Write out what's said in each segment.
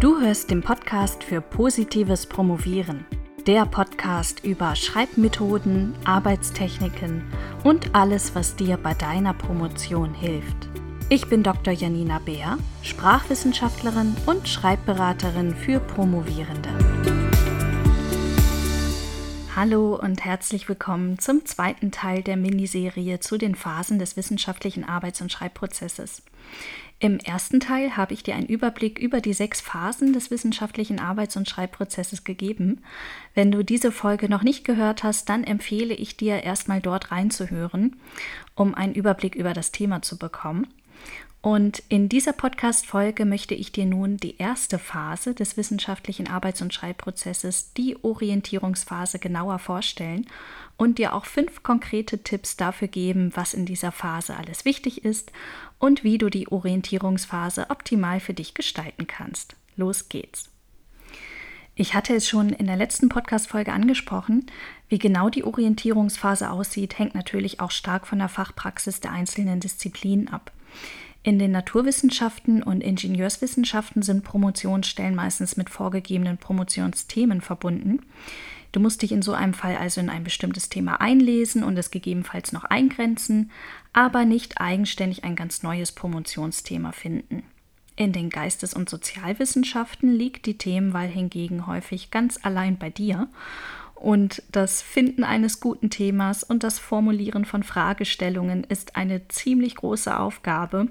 Du hörst den Podcast für positives Promovieren. Der Podcast über Schreibmethoden, Arbeitstechniken und alles, was dir bei deiner Promotion hilft. Ich bin Dr. Janina Beer, Sprachwissenschaftlerin und Schreibberaterin für Promovierende. Hallo und herzlich willkommen zum zweiten Teil der Miniserie zu den Phasen des wissenschaftlichen Arbeits- und Schreibprozesses. Im ersten Teil habe ich dir einen Überblick über die sechs Phasen des wissenschaftlichen Arbeits- und Schreibprozesses gegeben. Wenn du diese Folge noch nicht gehört hast, dann empfehle ich dir erstmal dort reinzuhören, um einen Überblick über das Thema zu bekommen. Und in dieser Podcast-Folge möchte ich dir nun die erste Phase des wissenschaftlichen Arbeits- und Schreibprozesses, die Orientierungsphase, genauer vorstellen und dir auch fünf konkrete Tipps dafür geben, was in dieser Phase alles wichtig ist und wie du die Orientierungsphase optimal für dich gestalten kannst. Los geht's! Ich hatte es schon in der letzten Podcast-Folge angesprochen. Wie genau die Orientierungsphase aussieht, hängt natürlich auch stark von der Fachpraxis der einzelnen Disziplinen ab. In den Naturwissenschaften und Ingenieurswissenschaften sind Promotionsstellen meistens mit vorgegebenen Promotionsthemen verbunden. Du musst dich in so einem Fall also in ein bestimmtes Thema einlesen und es gegebenenfalls noch eingrenzen, aber nicht eigenständig ein ganz neues Promotionsthema finden. In den Geistes- und Sozialwissenschaften liegt die Themenwahl hingegen häufig ganz allein bei dir und das Finden eines guten Themas und das Formulieren von Fragestellungen ist eine ziemlich große Aufgabe,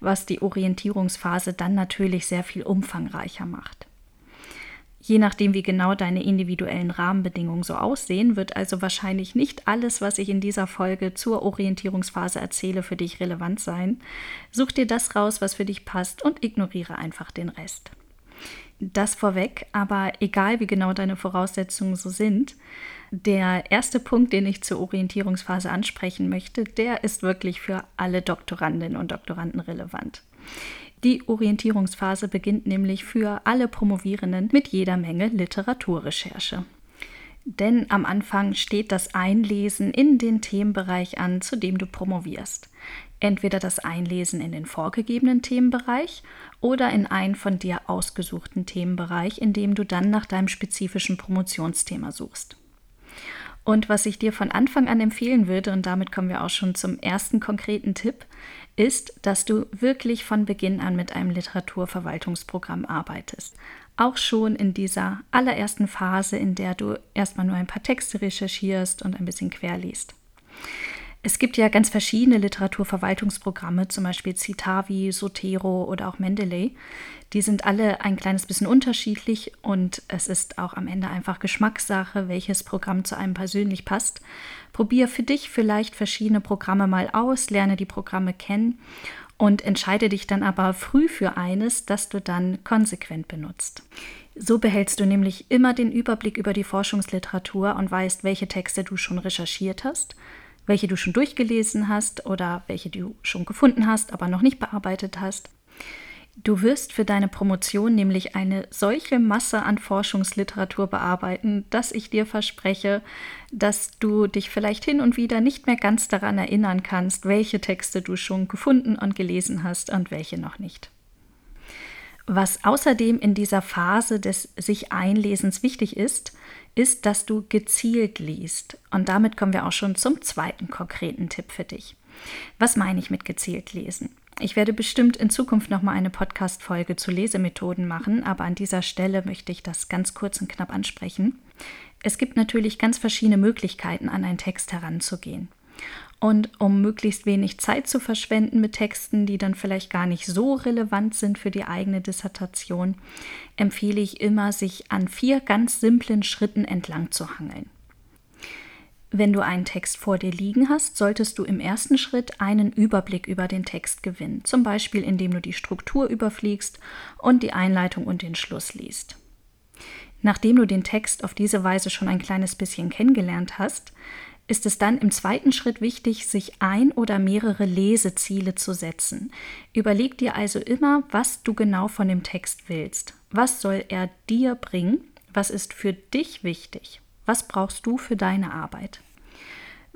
was die Orientierungsphase dann natürlich sehr viel umfangreicher macht. Je nachdem, wie genau deine individuellen Rahmenbedingungen so aussehen, wird also wahrscheinlich nicht alles, was ich in dieser Folge zur Orientierungsphase erzähle, für dich relevant sein. Such dir das raus, was für dich passt und ignoriere einfach den Rest. Das vorweg, aber egal wie genau deine Voraussetzungen so sind, der erste Punkt, den ich zur Orientierungsphase ansprechen möchte, der ist wirklich für alle Doktorandinnen und Doktoranden relevant. Die Orientierungsphase beginnt nämlich für alle Promovierenden mit jeder Menge Literaturrecherche. Denn am Anfang steht das Einlesen in den Themenbereich an, zu dem du promovierst entweder das Einlesen in den vorgegebenen Themenbereich oder in einen von dir ausgesuchten Themenbereich, in dem du dann nach deinem spezifischen Promotionsthema suchst. Und was ich dir von Anfang an empfehlen würde, und damit kommen wir auch schon zum ersten konkreten Tipp, ist, dass du wirklich von Beginn an mit einem Literaturverwaltungsprogramm arbeitest. Auch schon in dieser allerersten Phase, in der du erstmal nur ein paar Texte recherchierst und ein bisschen querliest. Es gibt ja ganz verschiedene Literaturverwaltungsprogramme, zum Beispiel Citavi, Sotero oder auch Mendeley. Die sind alle ein kleines bisschen unterschiedlich und es ist auch am Ende einfach Geschmackssache, welches Programm zu einem persönlich passt. Probier für dich vielleicht verschiedene Programme mal aus, lerne die Programme kennen und entscheide dich dann aber früh für eines, das du dann konsequent benutzt. So behältst du nämlich immer den Überblick über die Forschungsliteratur und weißt, welche Texte du schon recherchiert hast welche du schon durchgelesen hast oder welche du schon gefunden hast, aber noch nicht bearbeitet hast. Du wirst für deine Promotion nämlich eine solche Masse an Forschungsliteratur bearbeiten, dass ich dir verspreche, dass du dich vielleicht hin und wieder nicht mehr ganz daran erinnern kannst, welche Texte du schon gefunden und gelesen hast und welche noch nicht. Was außerdem in dieser Phase des sich Einlesens wichtig ist, ist, dass du gezielt liest. Und damit kommen wir auch schon zum zweiten konkreten Tipp für dich. Was meine ich mit gezielt lesen? Ich werde bestimmt in Zukunft noch mal eine Podcast Folge zu Lesemethoden machen, aber an dieser Stelle möchte ich das ganz kurz und knapp ansprechen. Es gibt natürlich ganz verschiedene Möglichkeiten an einen Text heranzugehen. Und um möglichst wenig Zeit zu verschwenden mit Texten, die dann vielleicht gar nicht so relevant sind für die eigene Dissertation, empfehle ich immer, sich an vier ganz simplen Schritten entlang zu hangeln. Wenn du einen Text vor dir liegen hast, solltest du im ersten Schritt einen Überblick über den Text gewinnen, zum Beispiel indem du die Struktur überfliegst und die Einleitung und den Schluss liest. Nachdem du den Text auf diese Weise schon ein kleines bisschen kennengelernt hast, ist es dann im zweiten Schritt wichtig, sich ein oder mehrere Leseziele zu setzen. Überleg dir also immer, was du genau von dem Text willst. Was soll er dir bringen? Was ist für dich wichtig? Was brauchst du für deine Arbeit?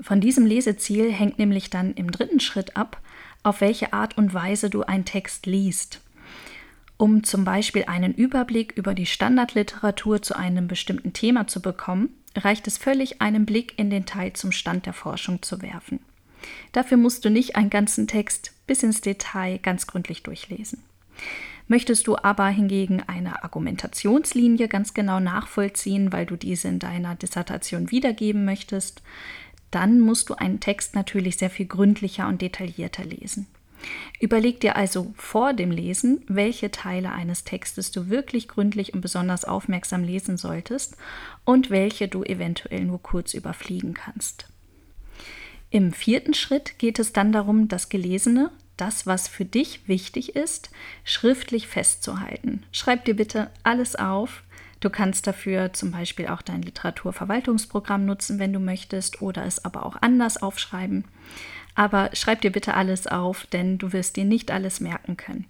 Von diesem Leseziel hängt nämlich dann im dritten Schritt ab, auf welche Art und Weise du einen Text liest. Um zum Beispiel einen Überblick über die Standardliteratur zu einem bestimmten Thema zu bekommen, reicht es völlig, einen Blick in den Teil zum Stand der Forschung zu werfen. Dafür musst du nicht einen ganzen Text bis ins Detail ganz gründlich durchlesen. Möchtest du aber hingegen eine Argumentationslinie ganz genau nachvollziehen, weil du diese in deiner Dissertation wiedergeben möchtest, dann musst du einen Text natürlich sehr viel gründlicher und detaillierter lesen. Überleg dir also vor dem Lesen, welche Teile eines Textes du wirklich gründlich und besonders aufmerksam lesen solltest und welche du eventuell nur kurz überfliegen kannst. Im vierten Schritt geht es dann darum, das Gelesene, das, was für dich wichtig ist, schriftlich festzuhalten. Schreib dir bitte alles auf. Du kannst dafür zum Beispiel auch dein Literaturverwaltungsprogramm nutzen, wenn du möchtest, oder es aber auch anders aufschreiben. Aber schreib dir bitte alles auf, denn du wirst dir nicht alles merken können.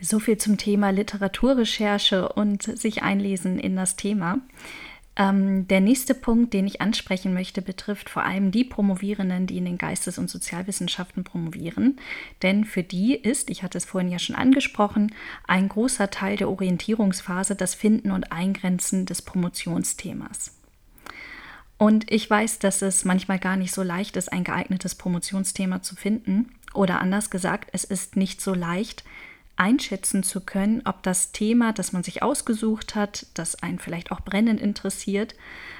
So viel zum Thema Literaturrecherche und sich einlesen in das Thema. Ähm, der nächste Punkt, den ich ansprechen möchte, betrifft vor allem die Promovierenden, die in den Geistes- und Sozialwissenschaften promovieren. Denn für die ist, ich hatte es vorhin ja schon angesprochen, ein großer Teil der Orientierungsphase das Finden und Eingrenzen des Promotionsthemas. Und ich weiß, dass es manchmal gar nicht so leicht ist, ein geeignetes Promotionsthema zu finden. Oder anders gesagt, es ist nicht so leicht einschätzen zu können, ob das Thema, das man sich ausgesucht hat, das einen vielleicht auch brennend interessiert,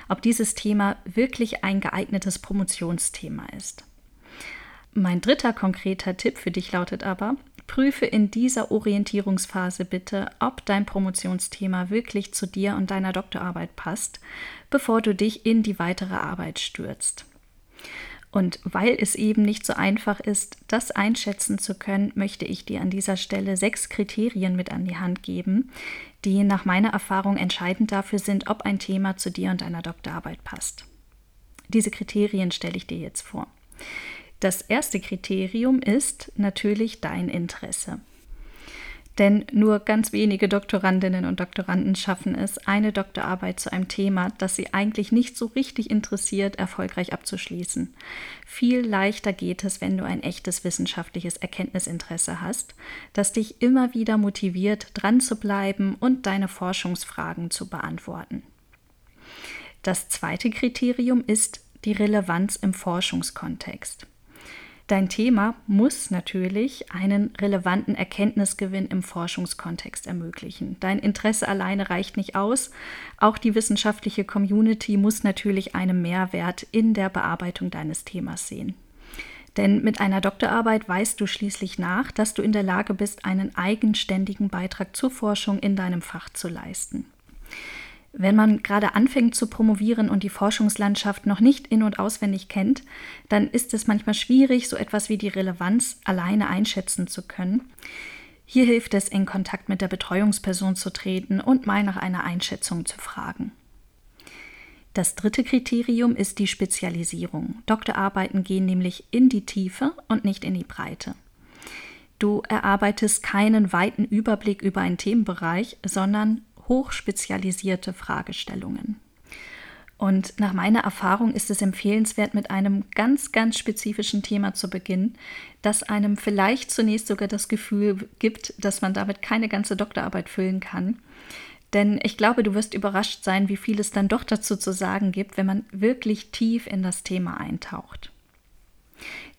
ob dieses Thema wirklich ein geeignetes Promotionsthema ist. Mein dritter konkreter Tipp für dich lautet aber, Prüfe in dieser Orientierungsphase bitte, ob dein Promotionsthema wirklich zu dir und deiner Doktorarbeit passt, bevor du dich in die weitere Arbeit stürzt. Und weil es eben nicht so einfach ist, das einschätzen zu können, möchte ich dir an dieser Stelle sechs Kriterien mit an die Hand geben, die nach meiner Erfahrung entscheidend dafür sind, ob ein Thema zu dir und deiner Doktorarbeit passt. Diese Kriterien stelle ich dir jetzt vor. Das erste Kriterium ist natürlich dein Interesse. Denn nur ganz wenige Doktorandinnen und Doktoranden schaffen es, eine Doktorarbeit zu einem Thema, das sie eigentlich nicht so richtig interessiert, erfolgreich abzuschließen. Viel leichter geht es, wenn du ein echtes wissenschaftliches Erkenntnisinteresse hast, das dich immer wieder motiviert, dran zu bleiben und deine Forschungsfragen zu beantworten. Das zweite Kriterium ist die Relevanz im Forschungskontext. Dein Thema muss natürlich einen relevanten Erkenntnisgewinn im Forschungskontext ermöglichen. Dein Interesse alleine reicht nicht aus. Auch die wissenschaftliche Community muss natürlich einen Mehrwert in der Bearbeitung deines Themas sehen. Denn mit einer Doktorarbeit weißt du schließlich nach, dass du in der Lage bist, einen eigenständigen Beitrag zur Forschung in deinem Fach zu leisten. Wenn man gerade anfängt zu promovieren und die Forschungslandschaft noch nicht in und auswendig kennt, dann ist es manchmal schwierig, so etwas wie die Relevanz alleine einschätzen zu können. Hier hilft es, in Kontakt mit der Betreuungsperson zu treten und mal nach einer Einschätzung zu fragen. Das dritte Kriterium ist die Spezialisierung. Doktorarbeiten gehen nämlich in die Tiefe und nicht in die Breite. Du erarbeitest keinen weiten Überblick über einen Themenbereich, sondern hochspezialisierte Fragestellungen. Und nach meiner Erfahrung ist es empfehlenswert, mit einem ganz, ganz spezifischen Thema zu beginnen, das einem vielleicht zunächst sogar das Gefühl gibt, dass man damit keine ganze Doktorarbeit füllen kann. Denn ich glaube, du wirst überrascht sein, wie viel es dann doch dazu zu sagen gibt, wenn man wirklich tief in das Thema eintaucht.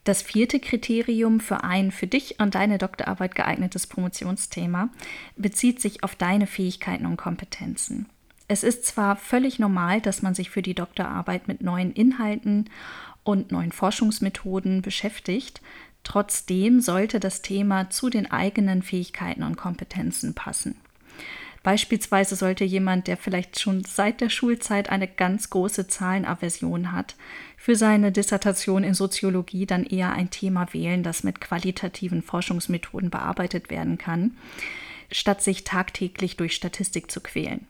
Das vierte Kriterium für ein für dich und deine Doktorarbeit geeignetes Promotionsthema bezieht sich auf deine Fähigkeiten und Kompetenzen. Es ist zwar völlig normal, dass man sich für die Doktorarbeit mit neuen Inhalten und neuen Forschungsmethoden beschäftigt, trotzdem sollte das Thema zu den eigenen Fähigkeiten und Kompetenzen passen. Beispielsweise sollte jemand, der vielleicht schon seit der Schulzeit eine ganz große Zahlenaversion hat, für seine Dissertation in Soziologie dann eher ein Thema wählen, das mit qualitativen Forschungsmethoden bearbeitet werden kann, statt sich tagtäglich durch Statistik zu quälen.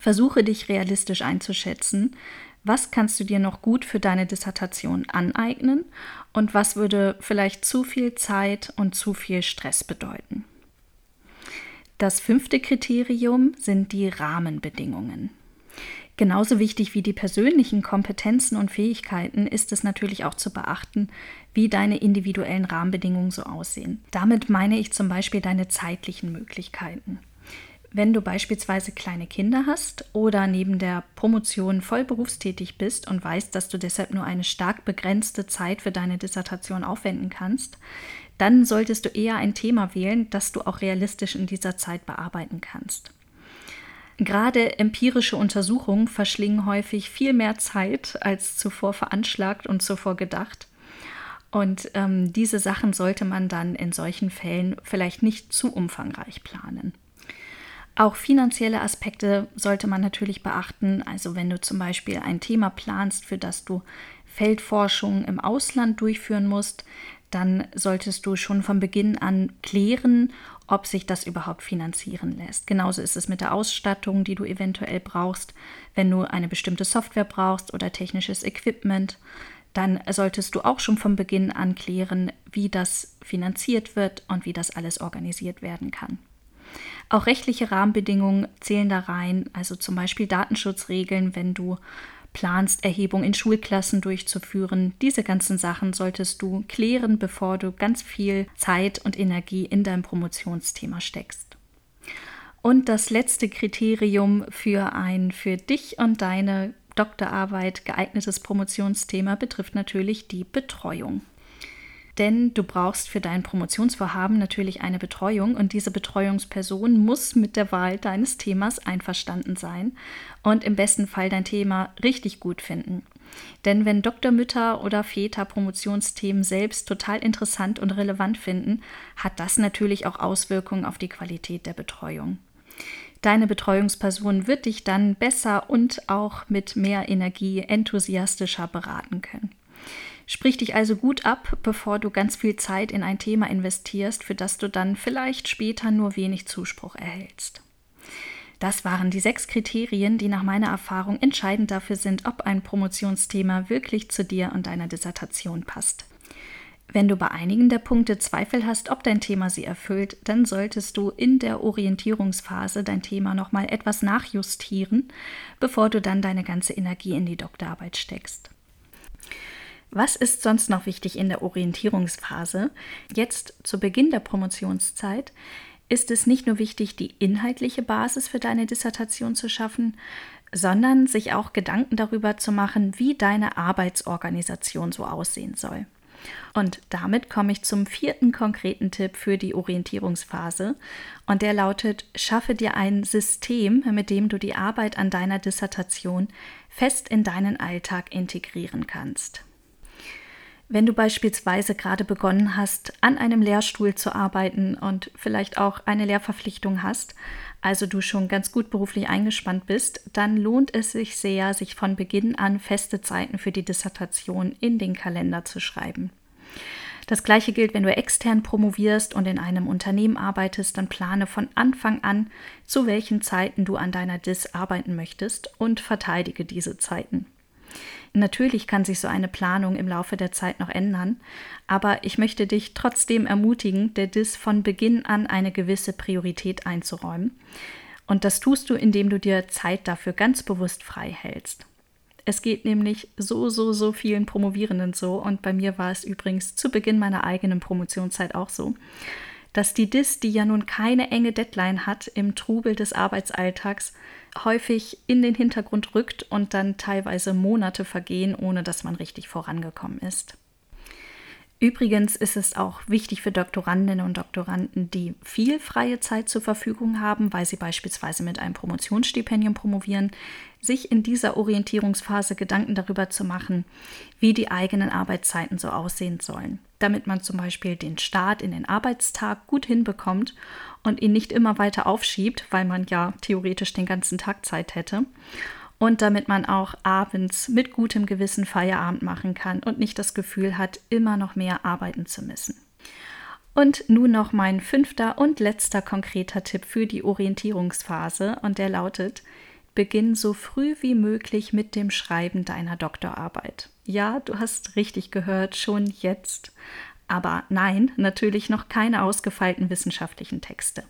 Versuche dich realistisch einzuschätzen, was kannst du dir noch gut für deine Dissertation aneignen und was würde vielleicht zu viel Zeit und zu viel Stress bedeuten. Das fünfte Kriterium sind die Rahmenbedingungen. Genauso wichtig wie die persönlichen Kompetenzen und Fähigkeiten ist es natürlich auch zu beachten, wie deine individuellen Rahmenbedingungen so aussehen. Damit meine ich zum Beispiel deine zeitlichen Möglichkeiten. Wenn du beispielsweise kleine Kinder hast oder neben der Promotion voll berufstätig bist und weißt, dass du deshalb nur eine stark begrenzte Zeit für deine Dissertation aufwenden kannst, dann solltest du eher ein Thema wählen, das du auch realistisch in dieser Zeit bearbeiten kannst. Gerade empirische Untersuchungen verschlingen häufig viel mehr Zeit als zuvor veranschlagt und zuvor gedacht. Und ähm, diese Sachen sollte man dann in solchen Fällen vielleicht nicht zu umfangreich planen. Auch finanzielle Aspekte sollte man natürlich beachten. Also wenn du zum Beispiel ein Thema planst, für das du Feldforschung im Ausland durchführen musst, dann solltest du schon von Beginn an klären, ob sich das überhaupt finanzieren lässt. Genauso ist es mit der Ausstattung, die du eventuell brauchst. Wenn du eine bestimmte Software brauchst oder technisches Equipment, dann solltest du auch schon von Beginn an klären, wie das finanziert wird und wie das alles organisiert werden kann. Auch rechtliche Rahmenbedingungen zählen da rein, also zum Beispiel Datenschutzregeln, wenn du planst, Erhebung in Schulklassen durchzuführen. Diese ganzen Sachen solltest du klären, bevor du ganz viel Zeit und Energie in dein Promotionsthema steckst. Und das letzte Kriterium für ein für dich und deine Doktorarbeit geeignetes Promotionsthema betrifft natürlich die Betreuung denn du brauchst für dein Promotionsvorhaben natürlich eine Betreuung und diese Betreuungsperson muss mit der Wahl deines Themas einverstanden sein und im besten Fall dein Thema richtig gut finden. Denn wenn Doktormütter oder Väter Promotionsthemen selbst total interessant und relevant finden, hat das natürlich auch Auswirkungen auf die Qualität der Betreuung. Deine Betreuungsperson wird dich dann besser und auch mit mehr Energie enthusiastischer beraten können. Sprich dich also gut ab, bevor du ganz viel Zeit in ein Thema investierst, für das du dann vielleicht später nur wenig Zuspruch erhältst. Das waren die sechs Kriterien, die nach meiner Erfahrung entscheidend dafür sind, ob ein Promotionsthema wirklich zu dir und deiner Dissertation passt. Wenn du bei einigen der Punkte Zweifel hast, ob dein Thema sie erfüllt, dann solltest du in der Orientierungsphase dein Thema nochmal etwas nachjustieren, bevor du dann deine ganze Energie in die Doktorarbeit steckst. Was ist sonst noch wichtig in der Orientierungsphase? Jetzt zu Beginn der Promotionszeit ist es nicht nur wichtig, die inhaltliche Basis für deine Dissertation zu schaffen, sondern sich auch Gedanken darüber zu machen, wie deine Arbeitsorganisation so aussehen soll. Und damit komme ich zum vierten konkreten Tipp für die Orientierungsphase. Und der lautet, schaffe dir ein System, mit dem du die Arbeit an deiner Dissertation fest in deinen Alltag integrieren kannst. Wenn du beispielsweise gerade begonnen hast, an einem Lehrstuhl zu arbeiten und vielleicht auch eine Lehrverpflichtung hast, also du schon ganz gut beruflich eingespannt bist, dann lohnt es sich sehr, sich von Beginn an feste Zeiten für die Dissertation in den Kalender zu schreiben. Das gleiche gilt, wenn du extern promovierst und in einem Unternehmen arbeitest, dann plane von Anfang an, zu welchen Zeiten du an deiner Dis arbeiten möchtest und verteidige diese Zeiten. Natürlich kann sich so eine Planung im Laufe der Zeit noch ändern, aber ich möchte dich trotzdem ermutigen, der DIS von Beginn an eine gewisse Priorität einzuräumen. Und das tust du, indem du dir Zeit dafür ganz bewusst frei hältst. Es geht nämlich so, so, so vielen Promovierenden so, und bei mir war es übrigens zu Beginn meiner eigenen Promotionszeit auch so, dass die DIS, die ja nun keine enge Deadline hat, im Trubel des Arbeitsalltags häufig in den Hintergrund rückt und dann teilweise Monate vergehen, ohne dass man richtig vorangekommen ist. Übrigens ist es auch wichtig für Doktorandinnen und Doktoranden, die viel freie Zeit zur Verfügung haben, weil sie beispielsweise mit einem Promotionsstipendium promovieren, sich in dieser Orientierungsphase Gedanken darüber zu machen, wie die eigenen Arbeitszeiten so aussehen sollen, damit man zum Beispiel den Start in den Arbeitstag gut hinbekommt und ihn nicht immer weiter aufschiebt, weil man ja theoretisch den ganzen Tag Zeit hätte und damit man auch abends mit gutem Gewissen Feierabend machen kann und nicht das Gefühl hat, immer noch mehr arbeiten zu müssen. Und nun noch mein fünfter und letzter konkreter Tipp für die Orientierungsphase und der lautet, beginn so früh wie möglich mit dem Schreiben deiner Doktorarbeit. Ja, du hast richtig gehört, schon jetzt. Aber nein, natürlich noch keine ausgefeilten wissenschaftlichen Texte.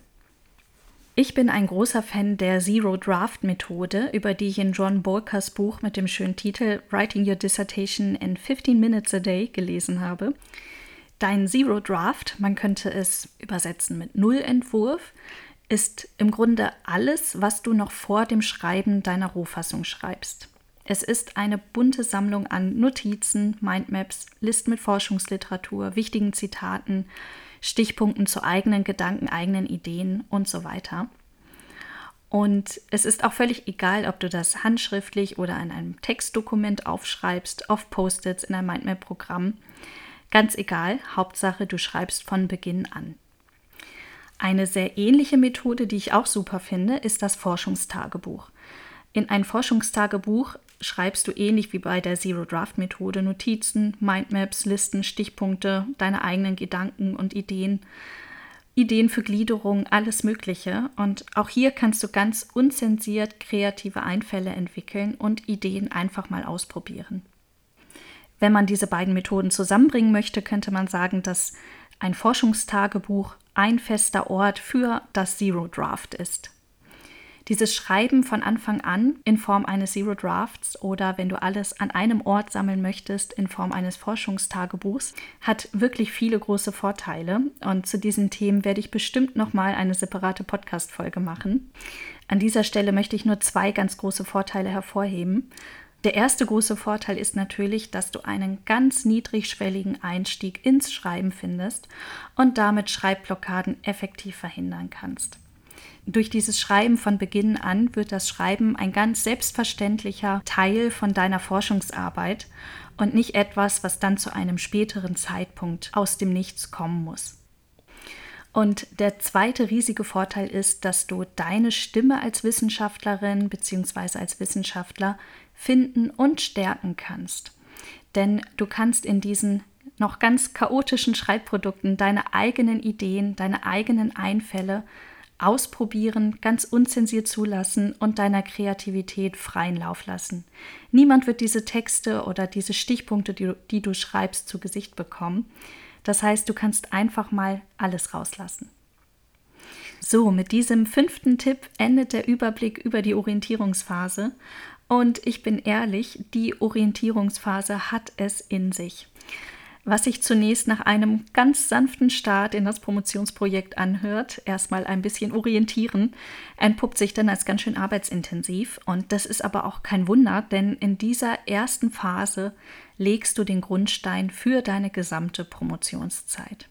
Ich bin ein großer Fan der Zero Draft Methode, über die ich in John Bolkers Buch mit dem schönen Titel Writing Your Dissertation in 15 Minutes a Day gelesen habe. Dein Zero Draft, man könnte es übersetzen mit Nullentwurf, ist im Grunde alles, was du noch vor dem Schreiben deiner Rohfassung schreibst. Es ist eine bunte Sammlung an Notizen, Mindmaps, Listen mit Forschungsliteratur, wichtigen Zitaten, Stichpunkten zu eigenen Gedanken, eigenen Ideen und so weiter. Und es ist auch völlig egal, ob du das handschriftlich oder in einem Textdokument aufschreibst, auf Post-its, in einem Mindmap-Programm. Ganz egal, Hauptsache, du schreibst von Beginn an. Eine sehr ähnliche Methode, die ich auch super finde, ist das Forschungstagebuch. In ein Forschungstagebuch schreibst du ähnlich wie bei der Zero Draft Methode Notizen, Mindmaps, Listen, Stichpunkte, deine eigenen Gedanken und Ideen, Ideen für Gliederung, alles Mögliche. Und auch hier kannst du ganz unzensiert kreative Einfälle entwickeln und Ideen einfach mal ausprobieren. Wenn man diese beiden Methoden zusammenbringen möchte, könnte man sagen, dass ein Forschungstagebuch ein fester Ort für das Zero Draft ist. Dieses Schreiben von Anfang an in Form eines Zero Drafts oder wenn du alles an einem Ort sammeln möchtest in Form eines Forschungstagebuchs hat wirklich viele große Vorteile und zu diesen Themen werde ich bestimmt noch mal eine separate Podcast Folge machen. An dieser Stelle möchte ich nur zwei ganz große Vorteile hervorheben. Der erste große Vorteil ist natürlich, dass du einen ganz niedrigschwelligen Einstieg ins Schreiben findest und damit Schreibblockaden effektiv verhindern kannst. Durch dieses Schreiben von Beginn an wird das Schreiben ein ganz selbstverständlicher Teil von deiner Forschungsarbeit und nicht etwas, was dann zu einem späteren Zeitpunkt aus dem Nichts kommen muss. Und der zweite riesige Vorteil ist, dass du deine Stimme als Wissenschaftlerin bzw. als Wissenschaftler finden und stärken kannst. Denn du kannst in diesen noch ganz chaotischen Schreibprodukten deine eigenen Ideen, deine eigenen Einfälle ausprobieren, ganz unzensiert zulassen und deiner Kreativität freien Lauf lassen. Niemand wird diese Texte oder diese Stichpunkte, die du, die du schreibst, zu Gesicht bekommen. Das heißt, du kannst einfach mal alles rauslassen. So, mit diesem fünften Tipp endet der Überblick über die Orientierungsphase. Und ich bin ehrlich, die Orientierungsphase hat es in sich was sich zunächst nach einem ganz sanften Start in das Promotionsprojekt anhört, erstmal ein bisschen orientieren, entpuppt sich dann als ganz schön arbeitsintensiv. Und das ist aber auch kein Wunder, denn in dieser ersten Phase legst du den Grundstein für deine gesamte Promotionszeit.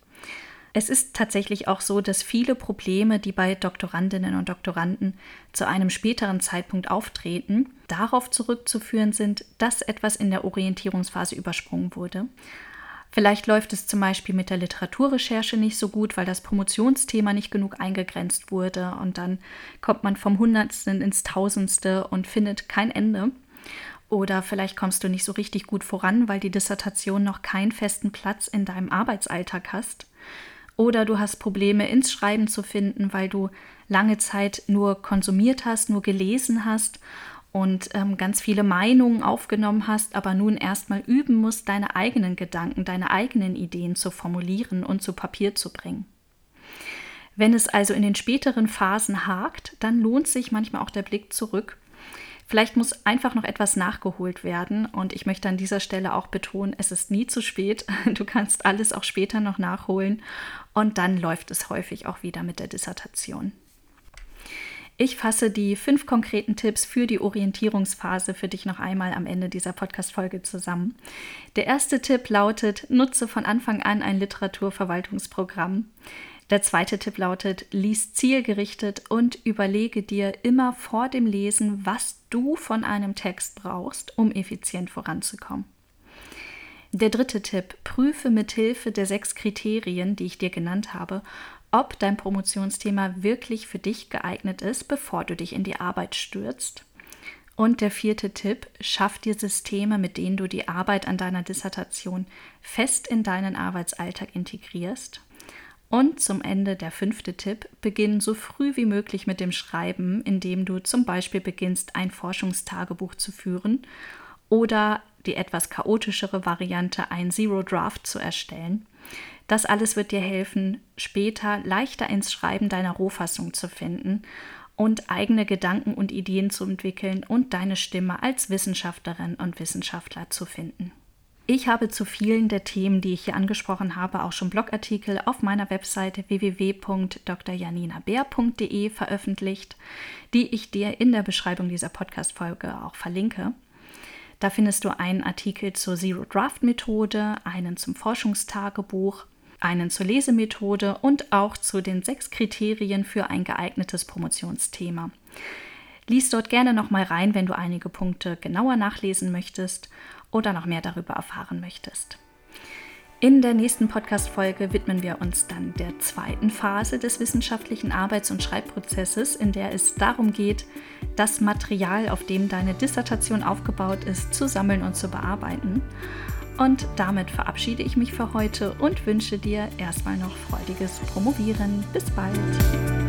Es ist tatsächlich auch so, dass viele Probleme, die bei Doktorandinnen und Doktoranden zu einem späteren Zeitpunkt auftreten, darauf zurückzuführen sind, dass etwas in der Orientierungsphase übersprungen wurde. Vielleicht läuft es zum Beispiel mit der Literaturrecherche nicht so gut, weil das Promotionsthema nicht genug eingegrenzt wurde und dann kommt man vom Hundertsten ins Tausendste und findet kein Ende. Oder vielleicht kommst du nicht so richtig gut voran, weil die Dissertation noch keinen festen Platz in deinem Arbeitsalltag hast. Oder du hast Probleme ins Schreiben zu finden, weil du lange Zeit nur konsumiert hast, nur gelesen hast und ähm, ganz viele Meinungen aufgenommen hast, aber nun erstmal üben musst, deine eigenen Gedanken, deine eigenen Ideen zu formulieren und zu Papier zu bringen. Wenn es also in den späteren Phasen hakt, dann lohnt sich manchmal auch der Blick zurück. Vielleicht muss einfach noch etwas nachgeholt werden und ich möchte an dieser Stelle auch betonen, es ist nie zu spät. Du kannst alles auch später noch nachholen und dann läuft es häufig auch wieder mit der Dissertation. Ich fasse die fünf konkreten Tipps für die Orientierungsphase für dich noch einmal am Ende dieser Podcast-Folge zusammen. Der erste Tipp lautet: Nutze von Anfang an ein Literaturverwaltungsprogramm. Der zweite Tipp lautet: Lies zielgerichtet und überlege dir immer vor dem Lesen, was du von einem Text brauchst, um effizient voranzukommen. Der dritte Tipp: Prüfe mit Hilfe der sechs Kriterien, die ich dir genannt habe, ob dein Promotionsthema wirklich für dich geeignet ist, bevor du dich in die Arbeit stürzt. Und der vierte Tipp, schaff dir Systeme, mit denen du die Arbeit an deiner Dissertation fest in deinen Arbeitsalltag integrierst. Und zum Ende der fünfte Tipp, beginn so früh wie möglich mit dem Schreiben, indem du zum Beispiel beginnst, ein Forschungstagebuch zu führen oder die etwas chaotischere Variante, ein Zero Draft zu erstellen. Das alles wird dir helfen, später leichter ins Schreiben deiner Rohfassung zu finden und eigene Gedanken und Ideen zu entwickeln und deine Stimme als Wissenschaftlerin und Wissenschaftler zu finden. Ich habe zu vielen der Themen, die ich hier angesprochen habe, auch schon Blogartikel auf meiner Webseite www.drjaninabeer.de veröffentlicht, die ich dir in der Beschreibung dieser Podcast-Folge auch verlinke. Da findest du einen Artikel zur Zero Draft Methode, einen zum Forschungstagebuch, einen zur Lesemethode und auch zu den sechs Kriterien für ein geeignetes Promotionsthema. Lies dort gerne nochmal rein, wenn du einige Punkte genauer nachlesen möchtest oder noch mehr darüber erfahren möchtest. In der nächsten Podcast-Folge widmen wir uns dann der zweiten Phase des wissenschaftlichen Arbeits- und Schreibprozesses, in der es darum geht, das Material, auf dem deine Dissertation aufgebaut ist, zu sammeln und zu bearbeiten. Und damit verabschiede ich mich für heute und wünsche dir erstmal noch freudiges Promovieren. Bis bald!